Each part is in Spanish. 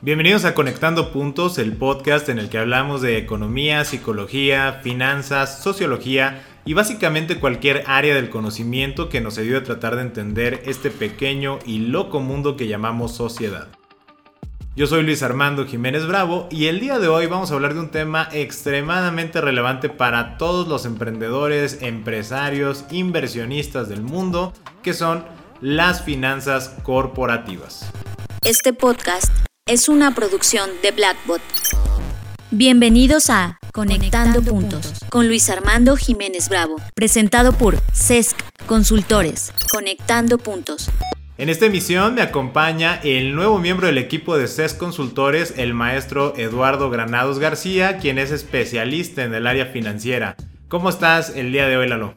Bienvenidos a Conectando Puntos, el podcast en el que hablamos de economía, psicología, finanzas, sociología y básicamente cualquier área del conocimiento que nos ayude a tratar de entender este pequeño y loco mundo que llamamos sociedad. Yo soy Luis Armando Jiménez Bravo y el día de hoy vamos a hablar de un tema extremadamente relevante para todos los emprendedores, empresarios, inversionistas del mundo, que son las finanzas corporativas. Este podcast es una producción de Blackbot. Bienvenidos a Conectando, Puntos con Luis Armando Jiménez Bravo, presentado por CESC Consultores. Conectando Puntos. En esta emisión me acompaña el nuevo miembro del equipo de CES Consultores, el maestro Eduardo Granados García, quien es especialista en el área financiera. ¿Cómo estás el día de hoy, Lalo?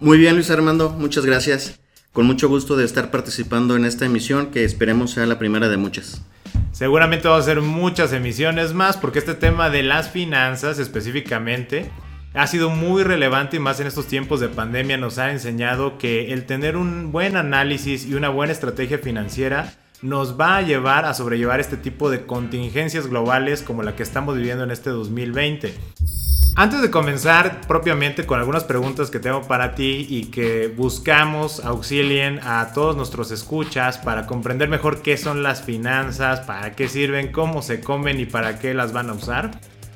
Muy bien, Luis Armando, muchas gracias. Con mucho gusto de estar participando en esta emisión que esperemos sea la primera de muchas. Seguramente va a ser muchas emisiones más porque este tema de las finanzas específicamente ha sido muy relevante y más en estos tiempos de pandemia nos ha enseñado que el tener un buen análisis y una buena estrategia financiera nos va a llevar a sobrellevar este tipo de contingencias globales como la que estamos viviendo en este 2020. Antes de comenzar propiamente con algunas preguntas que tengo para ti y que buscamos auxilien a todos nuestros escuchas para comprender mejor qué son las finanzas, para qué sirven, cómo se comen y para qué las van a usar,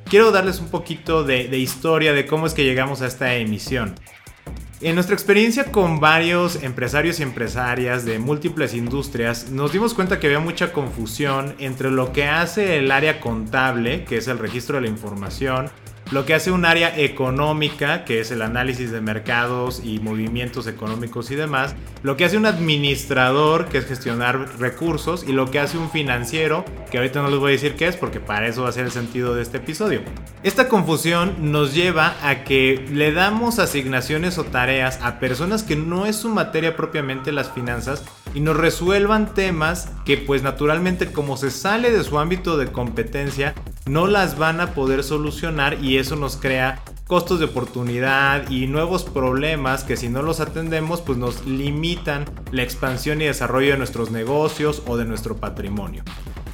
quiero darles un poquito de, de historia de cómo es que llegamos a esta emisión. En nuestra experiencia con varios empresarios y empresarias de múltiples industrias, nos dimos cuenta que había mucha confusión entre lo que hace el área contable, que es el registro de la información, lo que hace un área económica, que es el análisis de mercados y movimientos económicos y demás, lo que hace un administrador, que es gestionar recursos, y lo que hace un financiero, que ahorita no les voy a decir qué es, porque para eso va a ser el sentido de este episodio. Esta confusión nos lleva a que le damos asignaciones o tareas a personas que no es su materia propiamente las finanzas y nos resuelvan temas que pues naturalmente como se sale de su ámbito de competencia, no las van a poder solucionar y eso nos crea costos de oportunidad y nuevos problemas que si no los atendemos pues nos limitan la expansión y desarrollo de nuestros negocios o de nuestro patrimonio.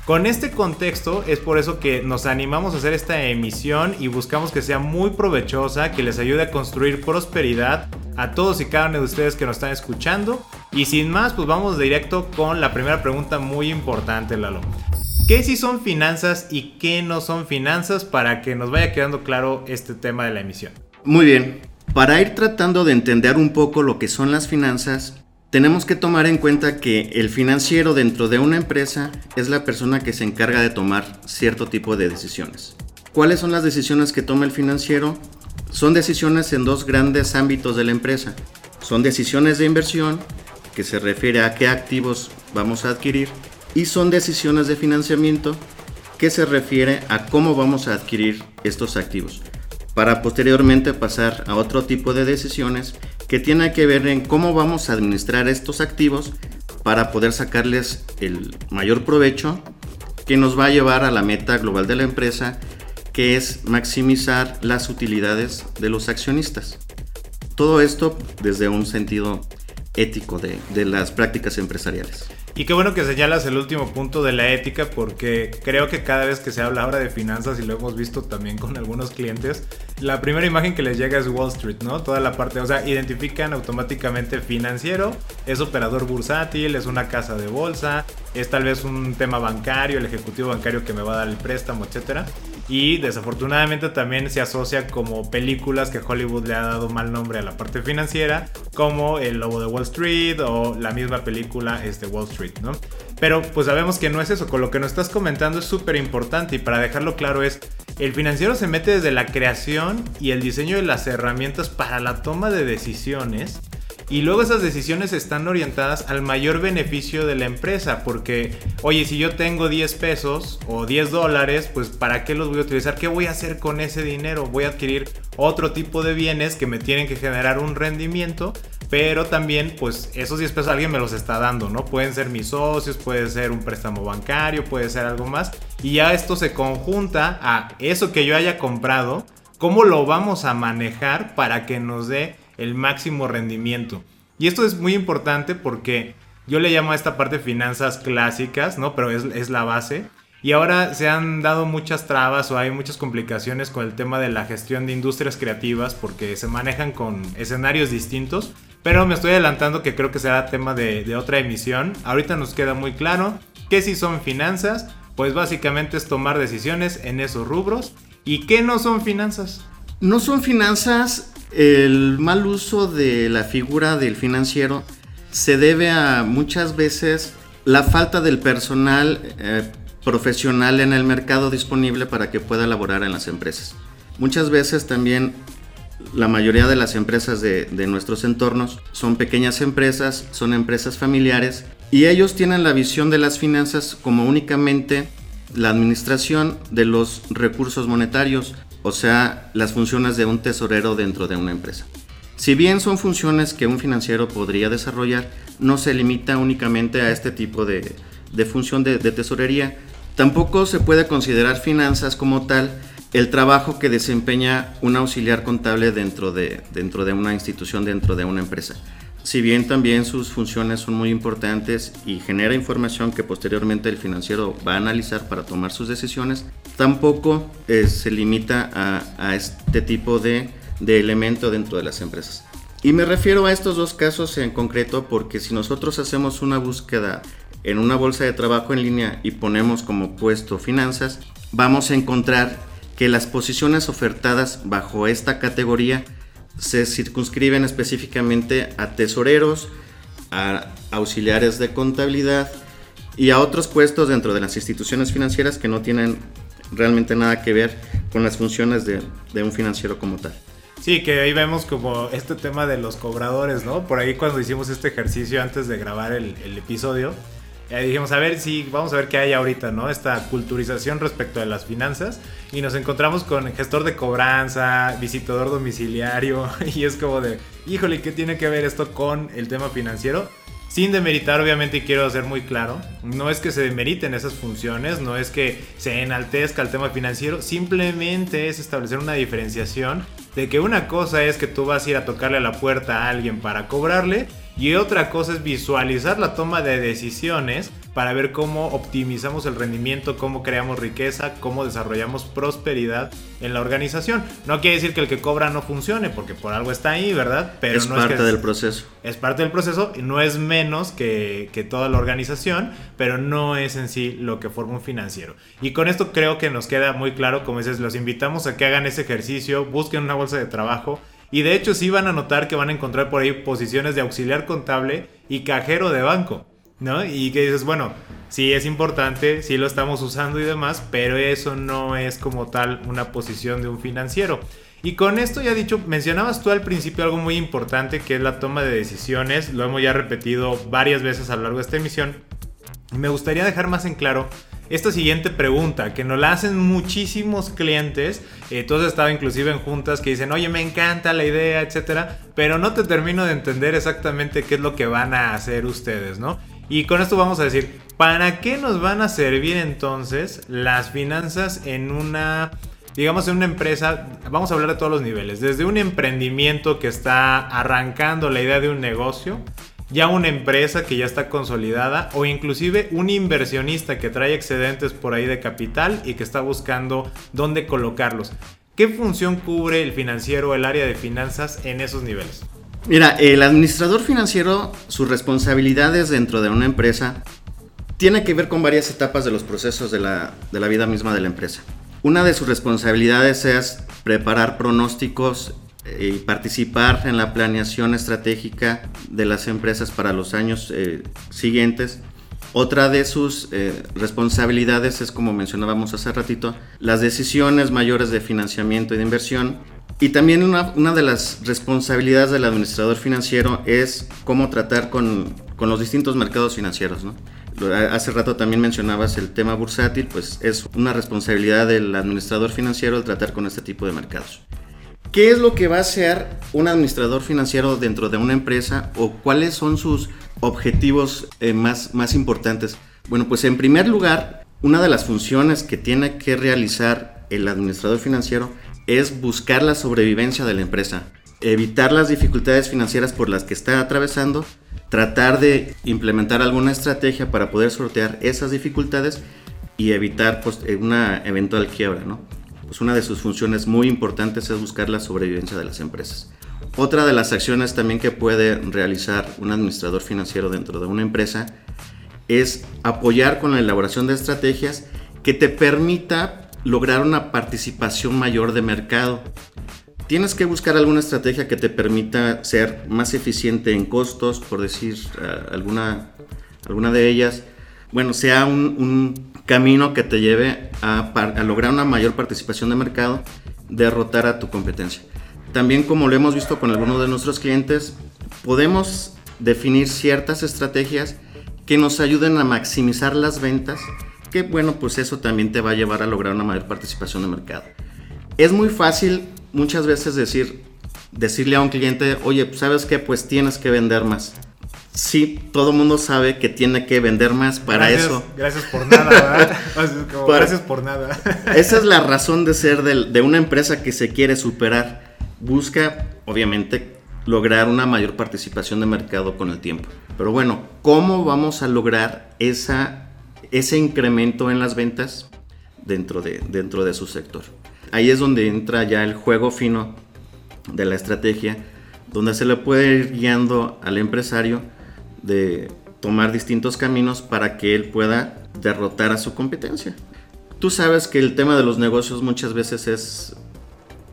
Con este contexto es por eso que nos animamos a hacer esta emisión y buscamos que sea muy provechosa, que les ayude a construir prosperidad a todos y cada uno de ustedes que nos están escuchando. Y sin más, pues vamos directo con la primera pregunta muy importante, Lalo. ¿Qué sí son finanzas y qué no son finanzas para que nos vaya quedando claro este tema de la emisión? Muy bien, para ir tratando de entender un poco lo que son las finanzas, tenemos que tomar en cuenta que el financiero dentro de una empresa es la persona que se encarga de tomar cierto tipo de decisiones. ¿Cuáles son las decisiones que toma el financiero? Son decisiones en dos grandes ámbitos de la empresa. Son decisiones de inversión, que se refiere a qué activos vamos a adquirir, y son decisiones de financiamiento que se refiere a cómo vamos a adquirir estos activos, para posteriormente pasar a otro tipo de decisiones que tienen que ver en cómo vamos a administrar estos activos para poder sacarles el mayor provecho que nos va a llevar a la meta global de la empresa, que es maximizar las utilidades de los accionistas. Todo esto desde un sentido ético de, de las prácticas empresariales. Y qué bueno que señalas el último punto de la ética porque creo que cada vez que se habla ahora de finanzas y lo hemos visto también con algunos clientes, la primera imagen que les llega es Wall Street, ¿no? Toda la parte, o sea, identifican automáticamente financiero, es operador bursátil, es una casa de bolsa, es tal vez un tema bancario, el ejecutivo bancario que me va a dar el préstamo, etcétera. Y desafortunadamente también se asocia como películas que Hollywood le ha dado mal nombre a la parte financiera, como El Lobo de Wall Street o la misma película este, Wall Street, ¿no? Pero pues sabemos que no es eso, con lo que nos estás comentando es súper importante y para dejarlo claro es, el financiero se mete desde la creación y el diseño de las herramientas para la toma de decisiones y luego esas decisiones están orientadas al mayor beneficio de la empresa, porque, oye, si yo tengo 10 pesos o 10 dólares, pues ¿para qué los voy a utilizar? ¿Qué voy a hacer con ese dinero? Voy a adquirir otro tipo de bienes que me tienen que generar un rendimiento, pero también, pues esos 10 pesos alguien me los está dando, ¿no? Pueden ser mis socios, puede ser un préstamo bancario, puede ser algo más, y ya esto se conjunta a eso que yo haya comprado, cómo lo vamos a manejar para que nos dé el máximo rendimiento. Y esto es muy importante porque yo le llamo a esta parte finanzas clásicas, ¿no? Pero es, la base. Y ahora se han dado muchas trabas o hay muchas complicaciones con el tema de la gestión de industrias creativas porque se manejan con escenarios distintos. Pero me estoy adelantando que creo que será tema de, de otra emisión. Ahorita nos queda muy claro que si son finanzas, pues básicamente es tomar decisiones en esos rubros. ¿Y qué no son finanzas? No son finanzas, el mal uso de la figura del financiero se debe a muchas veces la falta del personal eh, profesional en el mercado disponible para que pueda laborar en las empresas. Muchas veces también la mayoría de las empresas de, de, nuestros entornos son pequeñas empresas, son empresas familiares y ellos tienen la visión de las finanzas como únicamente la administración de los recursos monetarios, o sea, las funciones de un tesorero dentro de una empresa. Si bien son funciones que un financiero podría desarrollar, no se limita únicamente a este tipo de, función de, tesorería. Tampoco se puede considerar finanzas como tal el trabajo que desempeña un auxiliar contable dentro de, dentro de una institución, dentro de una empresa. Si bien también sus funciones son muy importantes y genera información que posteriormente el financiero va a analizar para tomar sus decisiones, tampoco eh, se limita a, este tipo de, de elemento dentro de las empresas. Y me refiero a estos dos casos en concreto porque si nosotros hacemos una búsqueda en una bolsa de trabajo en línea y ponemos como puesto finanzas, vamos a encontrar que las posiciones ofertadas bajo esta categoría se circunscriben específicamente a tesoreros, a auxiliares de contabilidad y a otros puestos dentro de las instituciones financieras que no tienen realmente nada que ver con las funciones de, un financiero como tal. Sí, que ahí vemos como este tema de los cobradores, ¿no? Por ahí cuando hicimos este ejercicio antes de grabar el, el episodio, y dijimos, a ver si vamos a ver qué hay ahorita, ¿no? Esta culturización respecto a las finanzas. Y nos encontramos con gestor de cobranza, visitador domiciliario. Y es como de, híjole, ¿qué tiene que ver esto con el tema financiero? Sin demeritar, obviamente, y quiero ser muy claro, no es que se demeriten esas funciones, no es que se enaltezca el tema financiero, simplemente es establecer una diferenciación de que una cosa es que tú vas a ir a tocarle a la puerta a alguien para cobrarle y otra cosa es visualizar la toma de decisiones para ver cómo optimizamos el rendimiento, cómo creamos riqueza, cómo desarrollamos prosperidad en la organización. No quiere decir que el que cobra no funcione, porque por algo está ahí, ¿verdad? Pero es parte del proceso. Es parte del proceso y no es menos que, que toda la organización, pero no es en sí lo que forma un financiero. Y con esto creo que nos queda muy claro, como dices, los invitamos a que hagan ese ejercicio, busquen una bolsa de trabajo y de hecho sí van a notar que van a encontrar por ahí posiciones de auxiliar contable y cajero de banco, ¿no? Y que dices, bueno, sí es importante, sí lo estamos usando y demás, pero eso no es como tal una posición de un financiero. Y con esto ya dicho, mencionabas tú al principio algo muy importante que es la toma de decisiones, lo hemos ya repetido varias veces a lo largo de esta emisión. Me gustaría dejar más en claro esta siguiente pregunta, que nos la hacen muchísimos clientes, eh, todos estado inclusive en juntas que dicen, oye, me encanta la idea, etcétera, pero no te termino de entender exactamente qué es lo que van a hacer ustedes, ¿no? Y con esto vamos a decir, ¿para qué nos van a servir entonces las finanzas en una digamos, en una empresa, vamos a hablar de todos los niveles, desde un emprendimiento que está arrancando la idea de un negocio, ya una empresa que ya está consolidada o inclusive un inversionista que trae excedentes por ahí de capital y que está buscando dónde colocarlos. ¿Qué función cubre el financiero, el área de finanzas en esos niveles? Mira, el administrador financiero, sus responsabilidades dentro de una empresa tiene que ver con varias etapas de los procesos de la, de la vida misma de la empresa. Una de sus responsabilidades es preparar pronósticos y participar en la planeación estratégica de las empresas para los años eh, siguientes. Otra de sus eh, responsabilidades es, como mencionábamos hace ratito, las decisiones mayores de financiamiento y de inversión. Y también una, de las responsabilidades del administrador financiero es cómo tratar con, con los distintos mercados financieros. ¿no? Hace rato también mencionabas el tema bursátil, pues es una responsabilidad del administrador financiero el tratar con este tipo de mercados. ¿Qué es lo que va a hacer un administrador financiero dentro de una empresa o cuáles son sus objetivos eh, más, más importantes? Bueno, pues en primer lugar, una de las funciones que tiene que realizar el administrador financiero es buscar la sobrevivencia de la empresa, evitar las dificultades financieras por las que está atravesando, tratar de implementar alguna estrategia para poder sortear esas dificultades y evitar pues, una eventual quiebra, ¿no? Pues una de sus funciones muy importantes es buscar la sobrevivencia de las empresas. Otra de las acciones también que puede realizar un administrador financiero dentro de una empresa es apoyar con la elaboración de estrategias que te permita lograr una participación mayor de mercado. Tienes que buscar alguna estrategia que te permita ser más eficiente en costos, por decir uh, alguna, alguna de ellas. Bueno, sea un, camino que te lleve a, a lograr una mayor participación de mercado, derrotar a tu competencia. También como lo hemos visto con algunos de nuestros clientes, podemos definir ciertas estrategias que nos ayuden a maximizar las ventas, que bueno, pues eso también te va a llevar a lograr una mayor participación de mercado. Es muy fácil muchas veces decir, decirle a un cliente, oye, ¿sabes qué? Pues tienes que vender más. Sí, todo el mundo sabe que tiene que vender más para eso. Gracias por nada, ¿verdad? gracias por nada. esa es la razón de ser de, de una empresa que se quiere superar busca, obviamente, lograr una mayor participación de mercado con el tiempo. Pero bueno, ¿cómo vamos a lograr esa, ese incremento en las ventas dentro de, dentro de su sector? Ahí es donde entra ya el juego fino de la estrategia, donde se le puede ir guiando al empresario de tomar distintos caminos para que él pueda derrotar a su competencia. Tú sabes que el tema de los negocios muchas veces es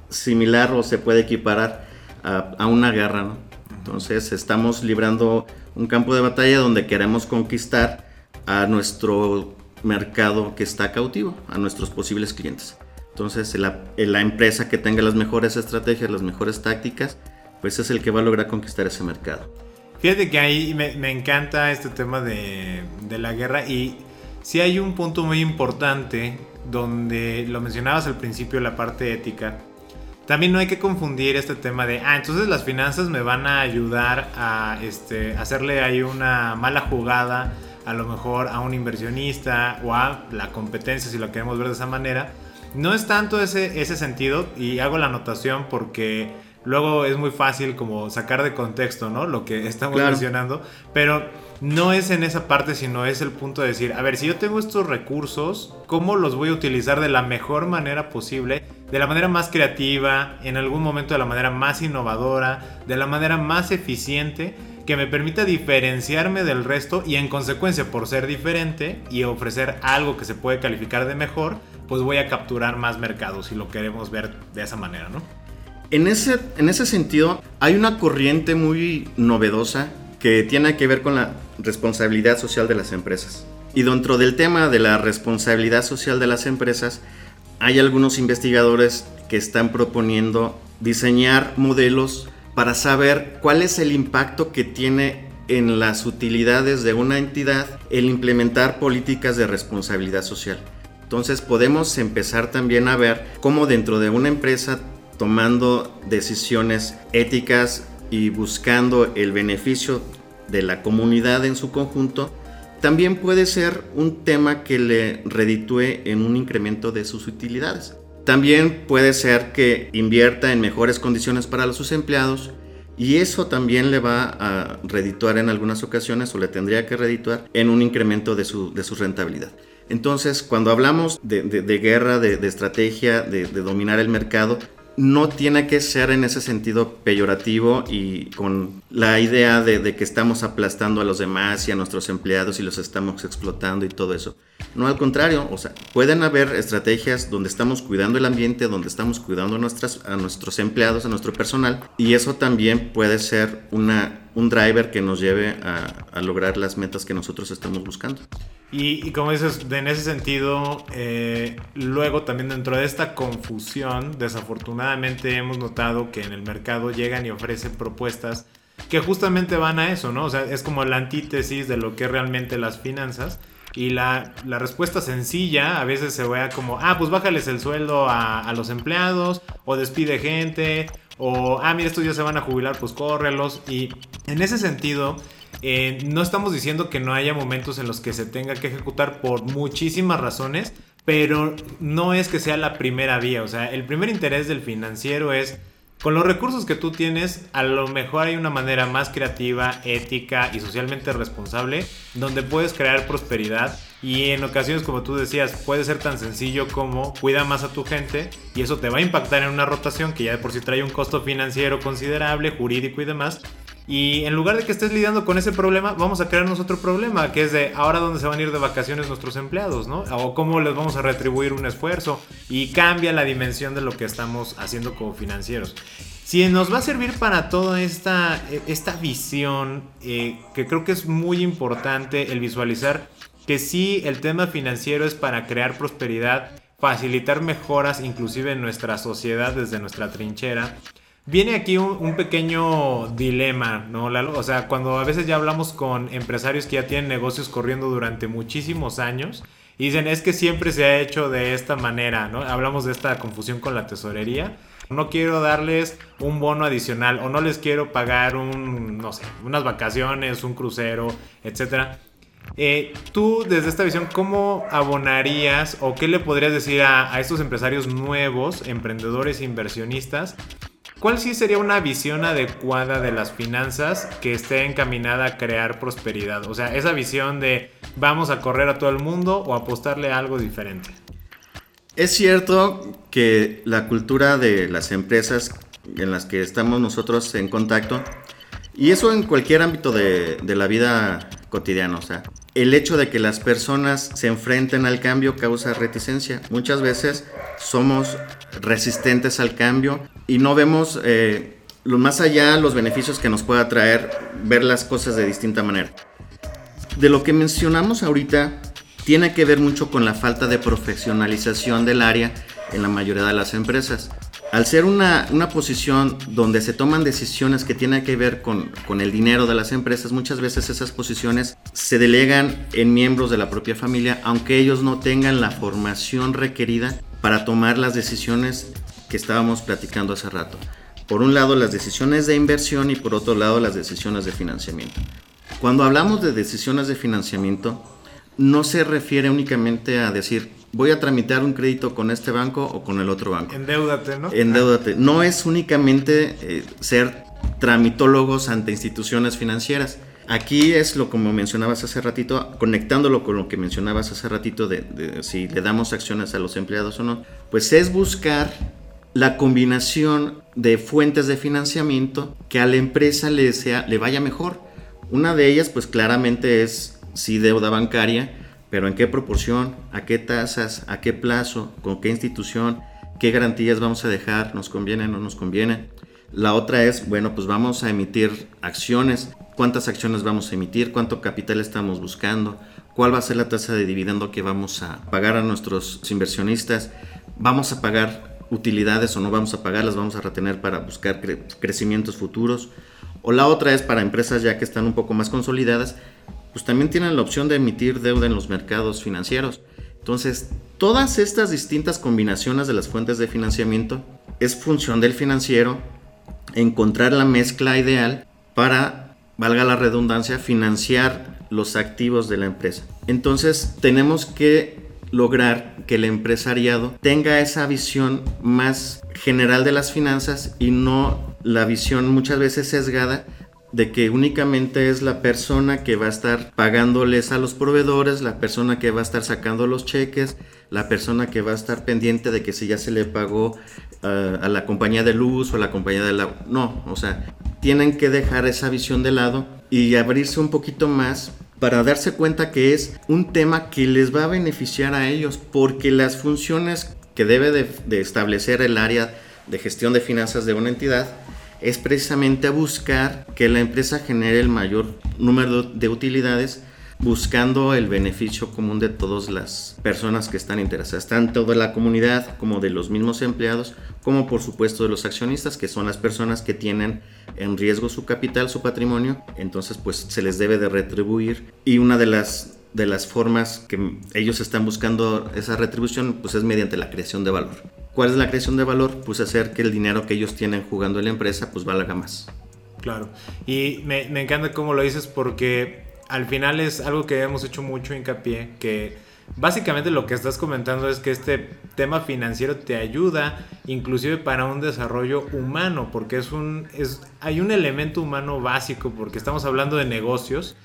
similar o se puede equiparar a, una guerra, ¿no? Entonces estamos librando un campo de batalla donde queremos conquistar a nuestro mercado que está cautivo, a nuestros posibles clientes. Entonces la, la empresa que tenga las mejores estrategias, las mejores tácticas, pues es el que va a lograr conquistar ese mercado. Fíjate que ahí me, encanta este tema de, de, la guerra y sí hay un punto muy importante donde lo mencionabas al principio, la parte ética, también no hay que confundir este tema de, ah, entonces las finanzas me van a ayudar a este, hacerle ahí una mala jugada a lo mejor a un inversionista o a la competencia, si lo queremos ver de esa manera. No es tanto ese, ese sentido y hago la anotación porque luego es muy fácil como sacar de contexto, ¿no? Lo que estamos mencionando, pero no es en esa parte, sino es el punto de decir, a ver, si yo tengo estos recursos, ¿cómo los voy a utilizar de la mejor manera posible? De la manera más creativa, en algún momento de la manera más innovadora, de la manera más eficiente, que me permita diferenciarme del resto y en consecuencia por ser diferente y ofrecer algo que se puede calificar de mejor, pues voy a capturar más mercados si lo queremos ver de esa manera, ¿no? En ese, en ese sentido, hay una corriente muy novedosa que tiene que ver con la responsabilidad social de las empresas. Y dentro del tema de la responsabilidad social de las empresas, hay algunos investigadores que están proponiendo diseñar modelos para saber cuál es el impacto que tiene en las utilidades de una entidad el implementar políticas de responsabilidad social. Entonces podemos empezar también a ver cómo dentro de una empresa tomando decisiones éticas y buscando el beneficio de la comunidad en su conjunto, también puede ser un tema que le reditúe en un incremento de sus utilidades. También puede ser que invierta en mejores condiciones para sus empleados y eso también le va a redituar en algunas ocasiones o le tendría que redituar en un incremento de su, de su rentabilidad. Entonces, cuando hablamos de, guerra, de, estrategia, de, dominar el mercado, no tiene que ser en ese sentido peyorativo y con la idea de, que estamos aplastando a los demás y a nuestros empleados y los estamos explotando y todo eso. No, al contrario, o sea, pueden haber estrategias donde estamos cuidando el ambiente, donde estamos cuidando a, nuestros empleados, a nuestro personal, y eso también puede ser una, un driver que nos lleve a, lograr las metas que nosotros estamos buscando. Y, como dices, en ese sentido, eh, luego también dentro de esta confusión, desafortunadamente hemos notado que en el mercado llegan y ofrecen propuestas que justamente van a eso, ¿no? O sea, es como la antítesis de lo que es realmente las finanzas. Y la, la respuesta sencilla a veces se vea como, ah, pues bájales el sueldo a los empleados, o despide gente, o, ah, mira, estos ya se van a jubilar, pues córrelos. Y en ese sentido eh, no estamos diciendo que no haya momentos en los que se tenga que ejecutar por muchísimas razones, pero no es que sea la primera vía. O sea, el primer interés del financiero es, con los recursos que tú tienes, a lo mejor hay una manera más creativa, ética y socialmente responsable donde puedes crear prosperidad Y en ocasiones, como tú decías, puede ser tan sencillo como cuida más a tu gente y eso te va a impactar en una rotación que ya de por sí trae un costo financiero considerable, jurídico y demás. Y en lugar de que estés lidiando con ese problema, vamos a crearnos otro problema, que es de ahora dónde se van a ir de vacaciones nuestros empleados, ¿no? O cómo les vamos a retribuir un esfuerzo. Y cambia la dimensión de lo que estamos haciendo como financieros. Si nos va a servir para toda esta, esta visión, eh, que creo que es muy importante el visualizar que sí, el tema financiero es para crear prosperidad, facilitar mejoras inclusive en nuestra sociedad desde nuestra trinchera Viene aquí un, pequeño dilema, ¿no, O sea, cuando a veces ya hablamos con empresarios que ya tienen negocios corriendo durante muchísimos años y dicen, es que siempre se ha hecho de esta manera, ¿no? Hablamos de esta confusión con la tesorería. No quiero darles un bono adicional o no les quiero pagar un, no sé, unas vacaciones, un crucero, etcétera. Eh, tú, desde esta visión, ¿cómo abonarías o qué le podrías decir a, a estos empresarios nuevos, emprendedores, inversionistas, ¿Cuál sí sería una visión adecuada de las finanzas que esté encaminada a crear prosperidad? O sea, esa visión de vamos a correr a todo el mundo o apostarle a algo diferente. Es cierto que la cultura de las empresas en las que estamos nosotros en contacto, y eso en cualquier ámbito de, la vida cotidiana, o sea, el hecho de que las personas se enfrenten al cambio causa reticencia. Muchas veces somos resistentes al cambio y no vemos eh, más allá los beneficios que nos pueda traer ver las cosas de distinta manera. De lo que mencionamos ahorita tiene que ver mucho con la falta de profesionalización del área en la mayoría de las empresas. Al ser una, posición donde se toman decisiones que tienen que ver con, con, el dinero de las empresas, muchas veces esas posiciones se delegan en miembros de la propia familia, aunque ellos no tengan la formación requerida para tomar las decisiones que estábamos platicando hace rato. Por un lado las decisiones de inversión y por otro lado las decisiones de financiamiento. Cuando hablamos de decisiones de financiamiento, no se refiere únicamente a decir voy a tramitar un crédito con este banco o con el otro banco. Endeudate, ¿no? Endeudate. No es únicamente eh, ser tramitólogos ante instituciones financieras. Aquí es lo como mencionabas hace ratito, conectándolo con lo que mencionabas hace ratito de, si le damos acciones a los empleados o no, pues es buscar la combinación de fuentes de financiamiento que a la empresa le, sea, le vaya mejor. Una de ellas pues claramente es si deuda bancaria, pero en qué proporción, a qué tasas, a qué plazo, con qué institución, qué garantías vamos a dejar, nos conviene no nos conviene. La otra es, bueno, pues vamos a emitir acciones, cuántas acciones vamos a emitir, cuánto capital estamos buscando, cuál va a ser la tasa de dividendo que vamos a pagar a nuestros inversionistas, vamos a pagar utilidades o no vamos a pagarlas, vamos a retener para buscar crecimientos futuros. O la otra es para empresas ya que están un poco más consolidadas, pues también tienen la opción de emitir deuda en los mercados financieros. Entonces, todas estas distintas combinaciones de las fuentes de financiamiento es función del financiero encontrar la mezcla ideal para, valga la redundancia, financiar los activos de la empresa. Entonces, tenemos que lograr que el empresariado tenga esa visión más general de las finanzas y no la visión muchas veces sesgada de que únicamente es la persona que va a estar pagándoles a los proveedores, la persona que va a estar sacando los cheques, la persona que va a estar pendiente de que si ya se le pagó eh, a la compañía de luz o a la compañía de la... No, o sea, tienen que dejar esa visión de lado y abrirse un poquito más para darse cuenta que es un tema que les va a beneficiar a ellos porque las funciones que debe de establecer el área de gestión de finanzas de una entidad es precisamente buscar que la empresa genere el mayor número de utilidades buscando el beneficio común de todas las personas que están interesadas, tanto de la comunidad como de los mismos empleados, como por supuesto de los accionistas, que son las personas que tienen en riesgo su capital, su patrimonio, entonces pues se les debe de retribuir y una de las de las formas que ellos están buscando esa retribución pues es mediante la creación de valor. ¿Cuál es la creación de valor? Pues hacer que el dinero que ellos tienen jugando en la empresa pues valga más. Claro. Y me, encanta cómo lo dices porque al final es algo que hemos hecho mucho hincapié, que básicamente lo que estás comentando es que este tema financiero te ayuda inclusive para un desarrollo humano, porque es un, es, hay un elemento humano básico, porque estamos hablando de negocios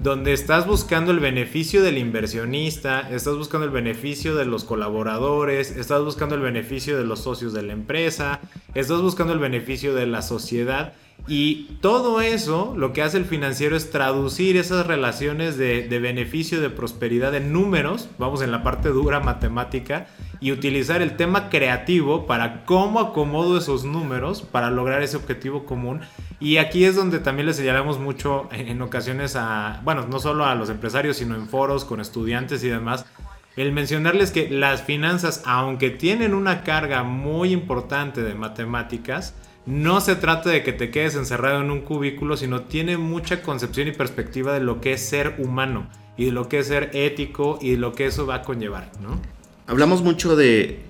donde estás buscando el beneficio del inversionista, estás buscando el beneficio de los colaboradores, estás buscando el beneficio de los socios de la empresa, estás buscando el beneficio de la sociedad. Y todo eso lo que hace el financiero es traducir esas relaciones de, beneficio, de prosperidad en números, vamos en la parte dura matemática, y utilizar el tema creativo para cómo acomodo esos números para lograr ese objetivo común. Y aquí es donde también le señalamos mucho en ocasiones a, bueno, no solo a los empresarios, sino en foros con estudiantes y demás, el mencionarles que las finanzas, aunque tienen una carga muy importante de matemáticas, no se trata de que te quedes encerrado en un cubículo, sino tiene mucha concepción y perspectiva de lo que es ser humano y de lo que es ser ético y de lo que eso va a conllevar, ¿no? Hablamos mucho de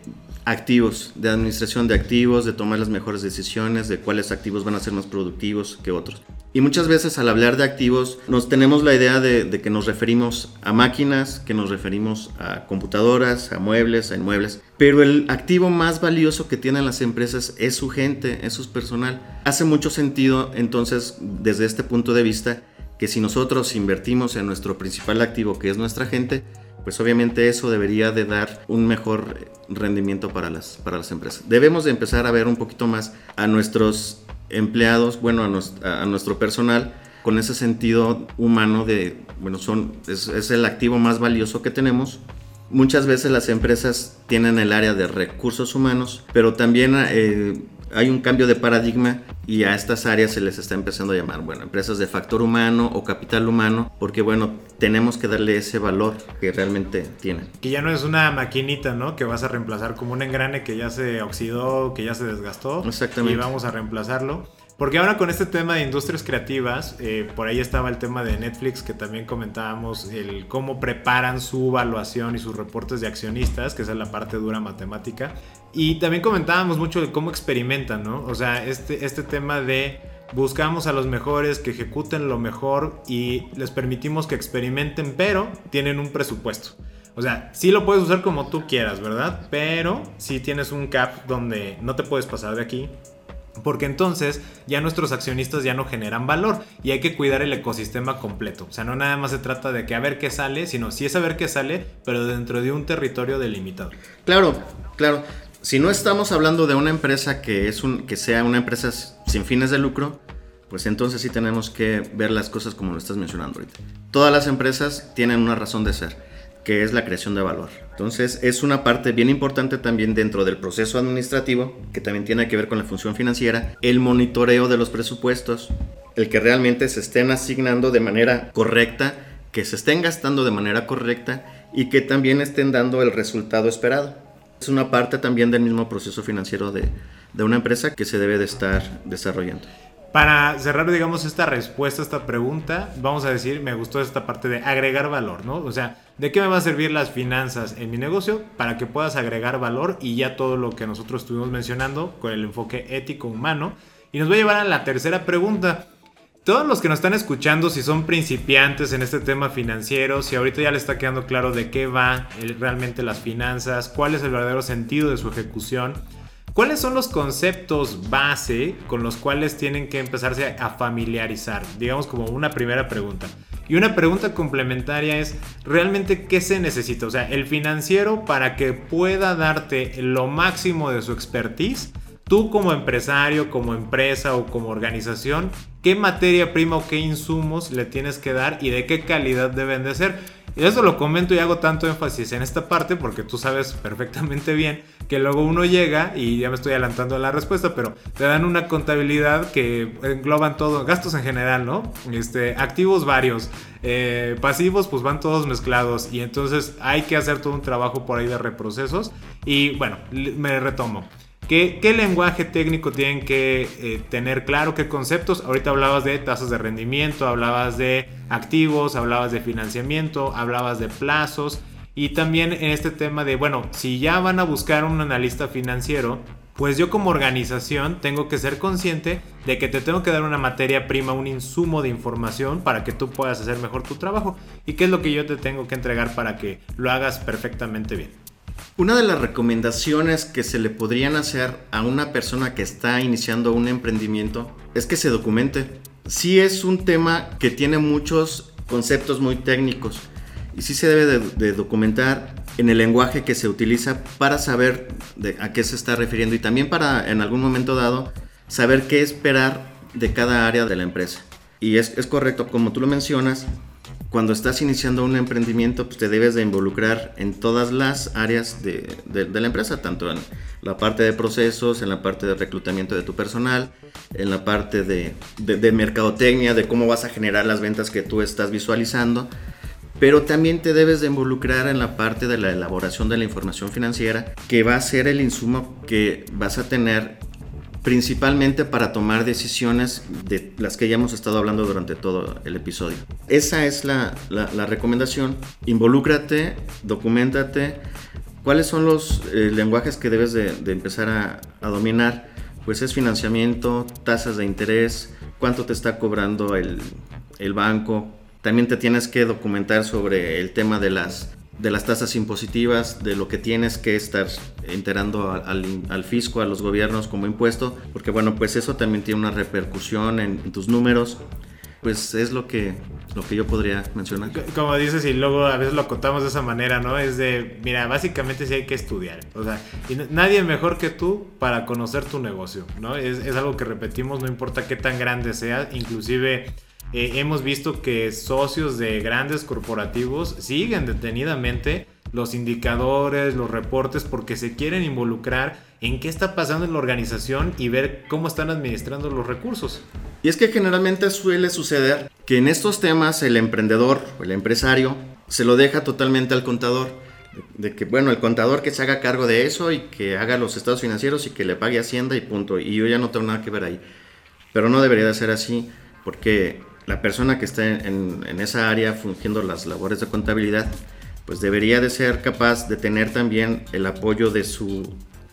activos, de administración de activos, de tomar las mejores decisiones, de cuáles activos van a ser más productivos que otros. Y muchas veces al hablar de activos nos tenemos la idea de, de, que nos referimos a máquinas, que nos referimos a computadoras, a muebles, a inmuebles. Pero el activo más valioso que tienen las empresas es su gente, es su personal. Hace mucho sentido entonces desde este punto de vista que si nosotros invertimos en nuestro principal activo que es nuestra gente, pues obviamente eso debería de dar un mejor rendimiento para las, para las empresas. Debemos de empezar a ver un poquito más a nuestros empleados, bueno, a, nuestro personal, con ese sentido humano de, bueno, son, es, el activo más valioso que tenemos. Muchas veces las empresas tienen el área de recursos humanos, pero también eh, hay un cambio de paradigma y a estas áreas se les está empezando a llamar, bueno, empresas de factor humano o capital humano, porque bueno, tenemos que darle ese valor que realmente tienen. Que ya no es una maquinita, ¿no? Que vas a reemplazar como un engrane que ya se oxidó, que ya se desgastó. Exactamente. Y vamos a reemplazarlo. Porque ahora con este tema de industrias creativas, eh, por ahí estaba el tema de Netflix que también comentábamos, el cómo preparan su evaluación y sus reportes de accionistas, que es la parte dura matemática. Y también comentábamos mucho de cómo experimentan, ¿no? O sea, este, este tema de buscamos a los mejores que ejecuten lo mejor y les permitimos que experimenten, pero tienen un presupuesto. O sea, sí lo puedes usar como tú quieras, ¿verdad? Pero sí tienes un cap donde no te puedes pasar de aquí, porque entonces ya nuestros accionistas ya no generan valor y hay que cuidar el ecosistema completo. O sea, no nada más se trata de que a ver qué sale, sino sí es a ver qué sale, pero dentro de un territorio delimitado. Claro, claro. Si no estamos hablando de una empresa que, es un, que sea una empresa sin fines de lucro, pues entonces sí tenemos que ver las cosas como lo estás mencionando ahorita. Todas las empresas tienen una razón de ser que es la creación de valor. Entonces es una parte bien importante también dentro del proceso administrativo, que también tiene que ver con la función financiera, el monitoreo de los presupuestos, el que realmente se estén asignando de manera correcta, que se estén gastando de manera correcta y que también estén dando el resultado esperado. Es una parte también del mismo proceso financiero de, de una empresa que se debe de estar desarrollando. Para cerrar, digamos, esta respuesta esta pregunta, vamos a decir, me gustó esta parte de agregar valor, ¿no? O sea, ¿de qué me va a servir las finanzas en mi negocio? Para que puedas agregar valor y ya todo lo que nosotros estuvimos mencionando con el enfoque ético humano. Y nos va a llevar a la tercera pregunta. Todos los que nos están escuchando, si son principiantes en este tema financiero, si ahorita ya les está quedando claro de qué va realmente las finanzas, cuál es el verdadero sentido de su ejecución, ¿Cuáles son los conceptos base con los cuales tienen que empezarse a familiarizar? Digamos como una primera pregunta. Y una pregunta complementaria es, ¿realmente qué se necesita? O sea, el financiero para que pueda darte lo máximo de su expertise, tú como empresario, como empresa o como organización, ¿qué materia prima o qué insumos le tienes que dar y de qué calidad deben de ser? Y eso lo comento y hago tanto énfasis en esta parte porque tú sabes perfectamente bien que luego uno llega y ya me estoy adelantando a la respuesta, pero te dan una contabilidad que engloban todo, gastos en general, ¿no? Este, activos varios, eh, pasivos pues van todos mezclados y entonces hay que hacer todo un trabajo por ahí de reprocesos y bueno, me retomo. ¿Qué, lenguaje técnico tienen que eh, tener claro? ¿Qué conceptos? Ahorita hablabas de tasas de rendimiento, hablabas de activos, hablabas de financiamiento, hablabas de plazos y también en este tema de, bueno, si ya van a buscar un analista financiero, pues yo como organización tengo que ser consciente de que te tengo que dar una materia prima, un insumo de información para que tú puedas hacer mejor tu trabajo y qué es lo que yo te tengo que entregar para que lo hagas perfectamente bien. Una de las recomendaciones que se le podrían hacer a una persona que está iniciando un emprendimiento es que se documente. Sí es un tema que tiene muchos conceptos muy técnicos. Y sí se debe de, documentar en el lenguaje que se utiliza para saber a qué se está refiriendo y también para en algún momento dado saber qué esperar de cada área de la empresa. Y es correcto, como tú lo mencionas, cuando estás iniciando un emprendimiento, pues te debes de involucrar en todas las áreas de, la empresa, tanto en la parte de procesos, en la parte de reclutamiento de tu personal, en la parte de, de mercadotecnia, de cómo vas a generar las ventas que tú estás visualizando. Pero también te debes de involucrar en la parte de la elaboración de la información financiera, que va a ser el insumo que vas a tener principalmente para tomar decisiones de las que ya hemos estado hablando durante todo el episodio. Esa es la, recomendación. Involúcrate, documentate. ¿Cuáles son los eh, lenguajes que debes de, empezar a, a, dominar? Pues es financiamiento, tasas de interés, cuánto te está cobrando el, el banco. También te tienes que documentar sobre el tema de las de las tasas impositivas, de lo que tienes que estar enterando al, fisco, a los gobiernos como impuesto, porque bueno, pues eso también tiene una repercusión en, tus números. Pues es lo que, lo que yo podría mencionar. Como dices, y luego a veces lo contamos de esa manera, ¿no? Es de, mira, básicamente sí hay que estudiar. O sea, y nadie mejor que tú para conocer tu negocio, ¿no? Es, es algo que repetimos, no importa qué tan grande sea, inclusive eh, hemos visto que socios de grandes corporativos siguen detenidamente los indicadores, los reportes, porque se quieren involucrar en qué está pasando en la organización y ver cómo están administrando los recursos. Y es que generalmente suele suceder que en estos temas el emprendedor o el empresario se lo deja totalmente al contador. De que, bueno, el contador que se haga cargo de eso y que haga los estados financieros y que le pague Hacienda y punto. Y yo ya no tengo nada que ver ahí. Pero no debería de ser así, porque la persona que está en, esa área fungiendo las labores de contabilidad, pues debería de ser capaz de tener también el apoyo de su,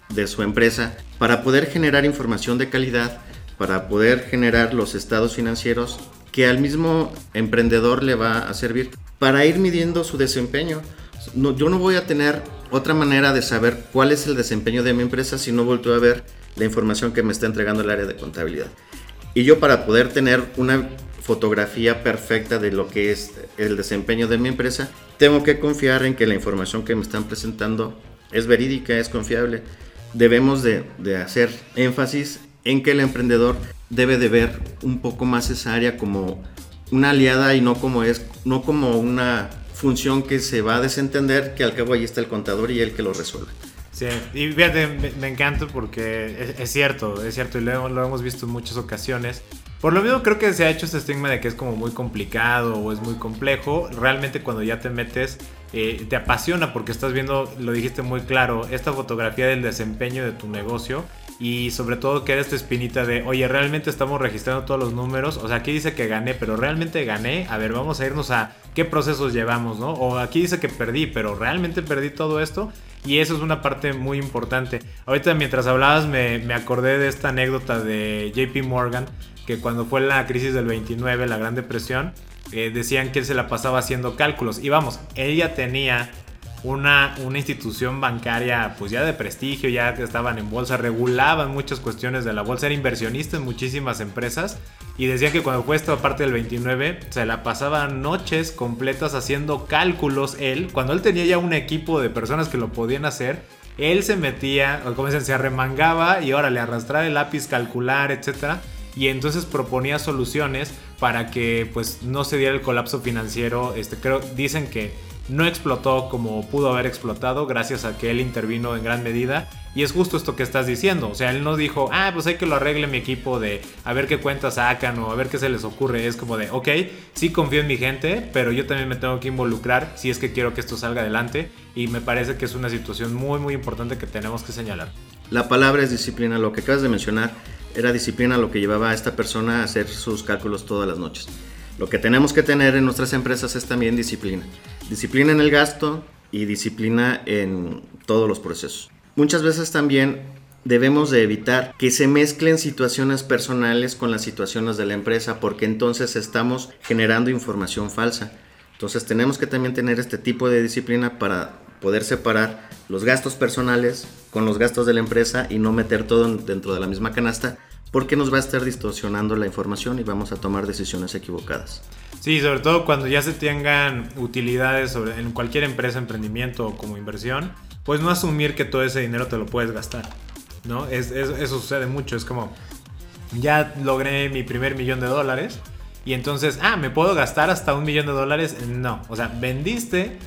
de su empresa para poder generar información de calidad, para poder generar los estados financieros que al mismo emprendedor le va a servir para ir midiendo su desempeño. No, yo no voy a tener otra manera de saber cuál es el desempeño de mi empresa si no vuelto a ver la información que me está entregando el área de contabilidad. Y yo para poder tener una fotografía perfecta de lo que es el desempeño de mi empresa, tengo que confiar en que la información que me están presentando es verídica, es confiable. Debemos de, hacer énfasis en que el emprendedor debe de ver un poco más esa área como una aliada y no como es no como una función que se va a desentender que al cabo ahí está el contador y él que lo resuelve. Sí, y me, encanta porque es, cierto, es cierto y lo, hemos visto en muchas ocasiones. Por lo mismo creo que se ha hecho este estigma de que es como muy complicado o es muy complejo. Realmente cuando ya te metes eh, te apasiona porque estás viendo, lo dijiste muy claro, esta fotografía del desempeño de tu negocio y sobre todo queda esta espinita de, oye, realmente estamos registrando todos los números, o sea, aquí dice que gané, pero realmente gané, a ver, vamos a irnos a qué procesos llevamos, ¿no? O aquí dice que perdí, pero realmente perdí todo esto. Y eso es una parte muy importante. Ahorita mientras hablabas me, me acordé de esta anécdota de JP Morgan que cuando fue la crisis del 29, la Gran Depresión, eh, decían que él se la pasaba haciendo cálculos. Y vamos, ella tenía una, una institución bancaria pues ya de prestigio, ya estaban en bolsa, regulaban muchas cuestiones de la bolsa, era inversionista en muchísimas empresas y decían que cuando fue esta parte del 29 se la pasaba noches completas haciendo cálculos él, cuando él tenía ya un equipo de personas que lo podían hacer, él se metía, o como dicen, se arremangaba y ahora le arrastraba el lápiz, calcular, etcétera y entonces proponía soluciones para que pues no se diera el colapso financiero. Este, creo, dicen que no explotó como pudo haber explotado gracias a que él intervino en gran medida. Y es justo esto que estás diciendo. O sea, él no dijo, ah, pues hay que lo arregle mi equipo de a ver qué cuentas sacan o a ver qué se les ocurre. Es como de, ok, sí confío en mi gente, pero yo también me tengo que involucrar si es que quiero que esto salga adelante. Y me parece que es una situación muy, muy importante que tenemos que señalar. La palabra es disciplina, lo que acabas de mencionar era disciplina lo que llevaba a esta persona a hacer sus cálculos todas las noches. Lo que tenemos que tener en nuestras empresas es también disciplina. Disciplina en el gasto y disciplina en todos los procesos. Muchas veces también debemos de evitar que se mezclen situaciones personales con las situaciones de la empresa porque entonces estamos generando información falsa. Entonces tenemos que también tener este tipo de disciplina para poder separar los gastos personales con los gastos de la empresa y no meter todo dentro de la misma canasta porque nos va a estar distorsionando la información y vamos a tomar decisiones equivocadas. Sí, sobre todo cuando ya se tengan utilidades en cualquier empresa, emprendimiento o como inversión, pues no asumir que todo ese dinero te lo puedes gastar. ¿no? Es, eso sucede mucho, es como, ya logré mi primer millón de dólares y entonces, ah, ¿me puedo gastar hasta un millón de dólares? No, o sea, vendiste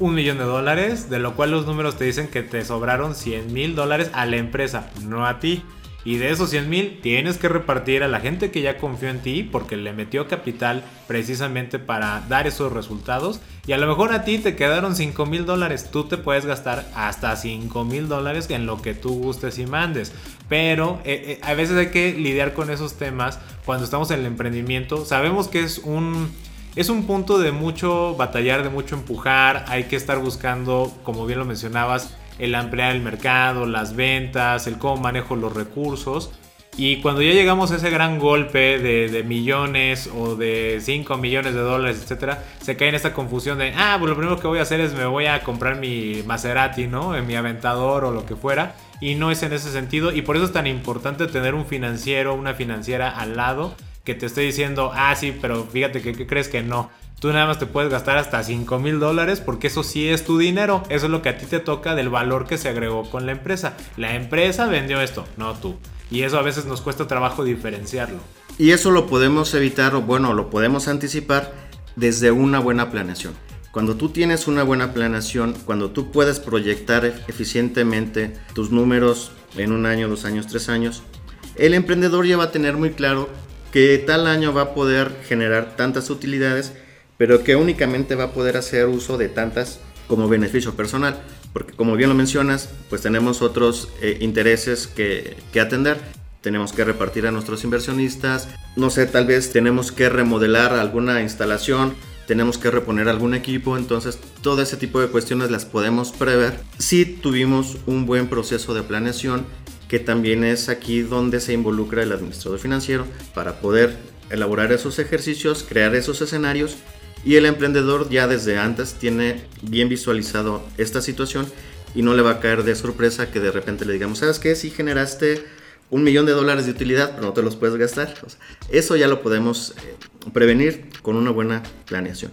un millón de dólares, de lo cual los números te dicen que te sobraron 100 mil dólares a la empresa, no a ti. Y de esos 100 mil tienes que repartir a la gente que ya confió en ti porque le metió capital precisamente para dar esos resultados. Y a lo mejor a ti te quedaron 5 mil dólares. Tú te puedes gastar hasta 5 mil dólares en lo que tú gustes y mandes. Pero eh, eh, a veces hay que lidiar con esos temas cuando estamos en el emprendimiento. Sabemos que es un... Es un punto de mucho batallar, de mucho empujar. Hay que estar buscando, como bien lo mencionabas, el ampliar el mercado, las ventas, el cómo manejo los recursos. Y cuando ya llegamos a ese gran golpe de, millones o de 5 millones de dólares, etcétera, se cae en esta confusión de, ah, pues lo primero que voy a hacer es me voy a comprar mi Maserati, ¿no? En mi aventador o lo que fuera. Y no es en ese sentido. Y por eso es tan importante tener un financiero, una financiera al lado que te esté diciendo, ah, sí, pero fíjate que ¿qué crees que no. Tú nada más te puedes gastar hasta 5 mil dólares porque eso sí es tu dinero. Eso es lo que a ti te toca del valor que se agregó con la empresa. La empresa vendió esto, no tú. Y eso a veces nos cuesta trabajo diferenciarlo. Y eso lo podemos evitar o bueno, lo podemos anticipar desde una buena planeación. Cuando tú tienes una buena planeación, cuando tú puedes proyectar eficientemente tus números en un año, dos años, tres años, el emprendedor ya va a tener muy claro que tal año va a poder generar tantas utilidades pero que únicamente va a poder hacer uso de tantas como beneficio personal, porque como bien lo mencionas, pues tenemos otros eh, intereses que, que atender. Tenemos que repartir a nuestros inversionistas, no sé, tal vez tenemos que remodelar alguna instalación, tenemos que reponer algún equipo, entonces todo ese tipo de cuestiones las podemos prever si tuvimos un buen proceso de planeación, que también es aquí donde se involucra el administrador financiero para poder elaborar esos ejercicios, crear esos escenarios y el emprendedor ya desde antes tiene bien visualizado esta situación y no le va a caer de sorpresa que de repente le digamos, ¿sabes qué? Si generaste un millón de dólares de utilidad, pero no te los puedes gastar. eso ya lo podemos eh, prevenir con una buena planeación.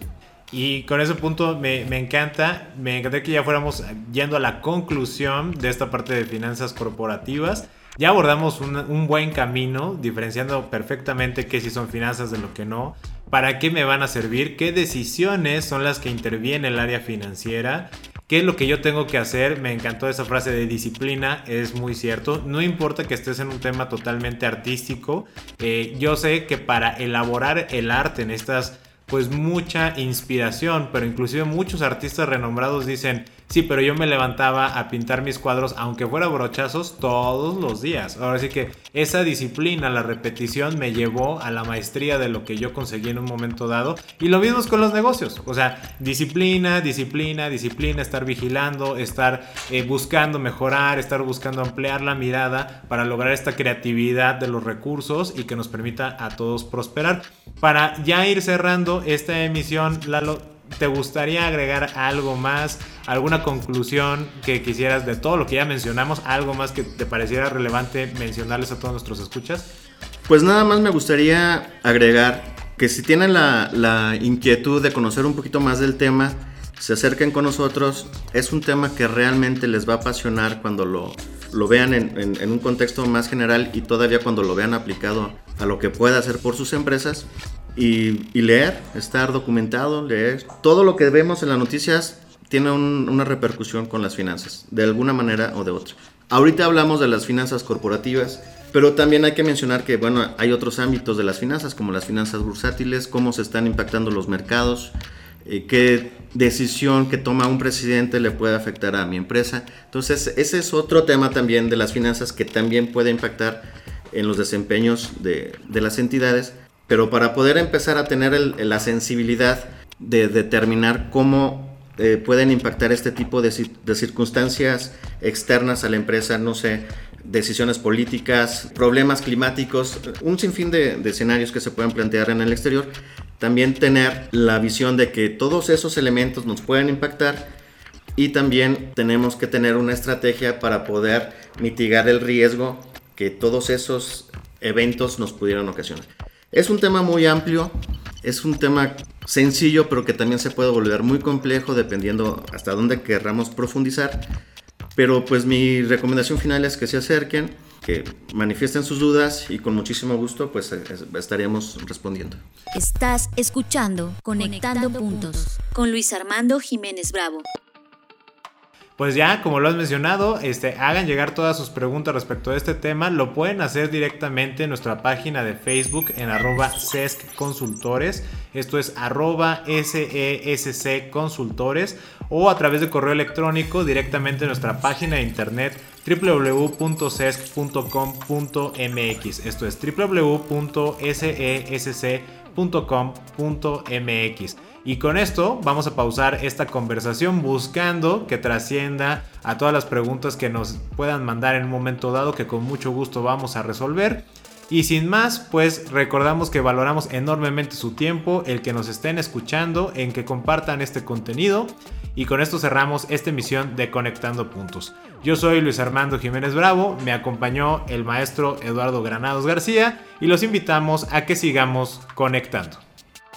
Y con ese punto me, me, encanta, me encantaría que ya fuéramos yendo a la conclusión de esta parte de finanzas corporativas. Ya abordamos un, un buen camino, diferenciando perfectamente qué sí son finanzas de lo que no para qué me van a servir, qué decisiones son las que interviene el área financiera, qué es lo que yo tengo que hacer. Me encantó esa frase de disciplina, es muy cierto. No importa que estés en un tema totalmente artístico, eh, yo sé que para elaborar el arte en estas pues mucha inspiración, pero inclusive muchos artistas renombrados dicen, sí, pero yo me levantaba a pintar mis cuadros, aunque fuera brochazos, todos los días. Ahora sí que esa disciplina, la repetición, me llevó a la maestría de lo que yo conseguí en un momento dado. Y lo mismo es con los negocios. O sea, disciplina, disciplina, disciplina, estar vigilando, estar eh, buscando mejorar, estar buscando ampliar la mirada para lograr esta creatividad de los recursos y que nos permita a todos prosperar. Para ya ir cerrando esta emisión, Lalo, ¿te gustaría agregar algo más? ¿Alguna conclusión que quisieras de todo lo que ya mencionamos? ¿Algo más que te pareciera relevante mencionarles a todos nuestros escuchas? Pues nada más me gustaría agregar que si tienen la, inquietud de conocer un poquito más del tema, se acerquen con nosotros. Es un tema que realmente les va a apasionar cuando lo, lo vean en, en, un contexto más general y todavía cuando lo vean aplicado a lo que pueda hacer por sus empresas y, leer, estar documentado, leer. Todo lo que vemos en las noticias tiene una repercusión con las finanzas, de alguna manera o de otra. Ahorita hablamos de las finanzas corporativas, pero también hay que mencionar que, bueno, hay otros ámbitos de las finanzas, como las finanzas bursátiles, cómo se están impactando los mercados, eh, qué decisión que toma un presidente le puede afectar a mi empresa. Entonces, ese es otro tema también de las finanzas que también puede impactar en los desempeños de, de las entidades pero para poder empezar a tener la sensibilidad de determinar cómo eh, pueden impactar este tipo de, circunstancias externas a la empresa, no sé, decisiones políticas, problemas climáticos, un sinfín de, de escenarios que se pueden plantear en el exterior, también tener la visión de que todos esos elementos nos pueden impactar y también tenemos que tener una estrategia para poder mitigar el riesgo que todos esos eventos nos pudieran ocasionar. Es un tema muy amplio, es un tema sencillo, pero que también se puede volver muy complejo dependiendo hasta dónde querramos profundizar. Pero pues mi recomendación final es que se acerquen, que manifiesten sus dudas y con muchísimo gusto pues estaríamos respondiendo. Estás escuchando Conectando, puntos con Luis Armando Jiménez Bravo pues ya, como lo has mencionado, este, hagan llegar todas sus preguntas respecto a este tema. Lo pueden hacer directamente en nuestra página de Facebook en arroba SESC Consultores. Esto es arroba SESC Consultores. O a través de correo electrónico directamente en nuestra página de internet www.sesc.com.mx. Esto es www.sesc.com.mx. Y con esto vamos a pausar esta conversación buscando que trascienda a todas las preguntas que nos puedan mandar en un momento dado que con mucho gusto vamos a resolver. Y sin más, pues recordamos que valoramos enormemente su tiempo, el que nos estén escuchando, en que compartan este contenido. Y con esto cerramos esta emisión de Conectando Puntos. Yo soy Luis Armando Jiménez Bravo, me acompañó el maestro Eduardo Granados García y los invitamos a que sigamos conectando.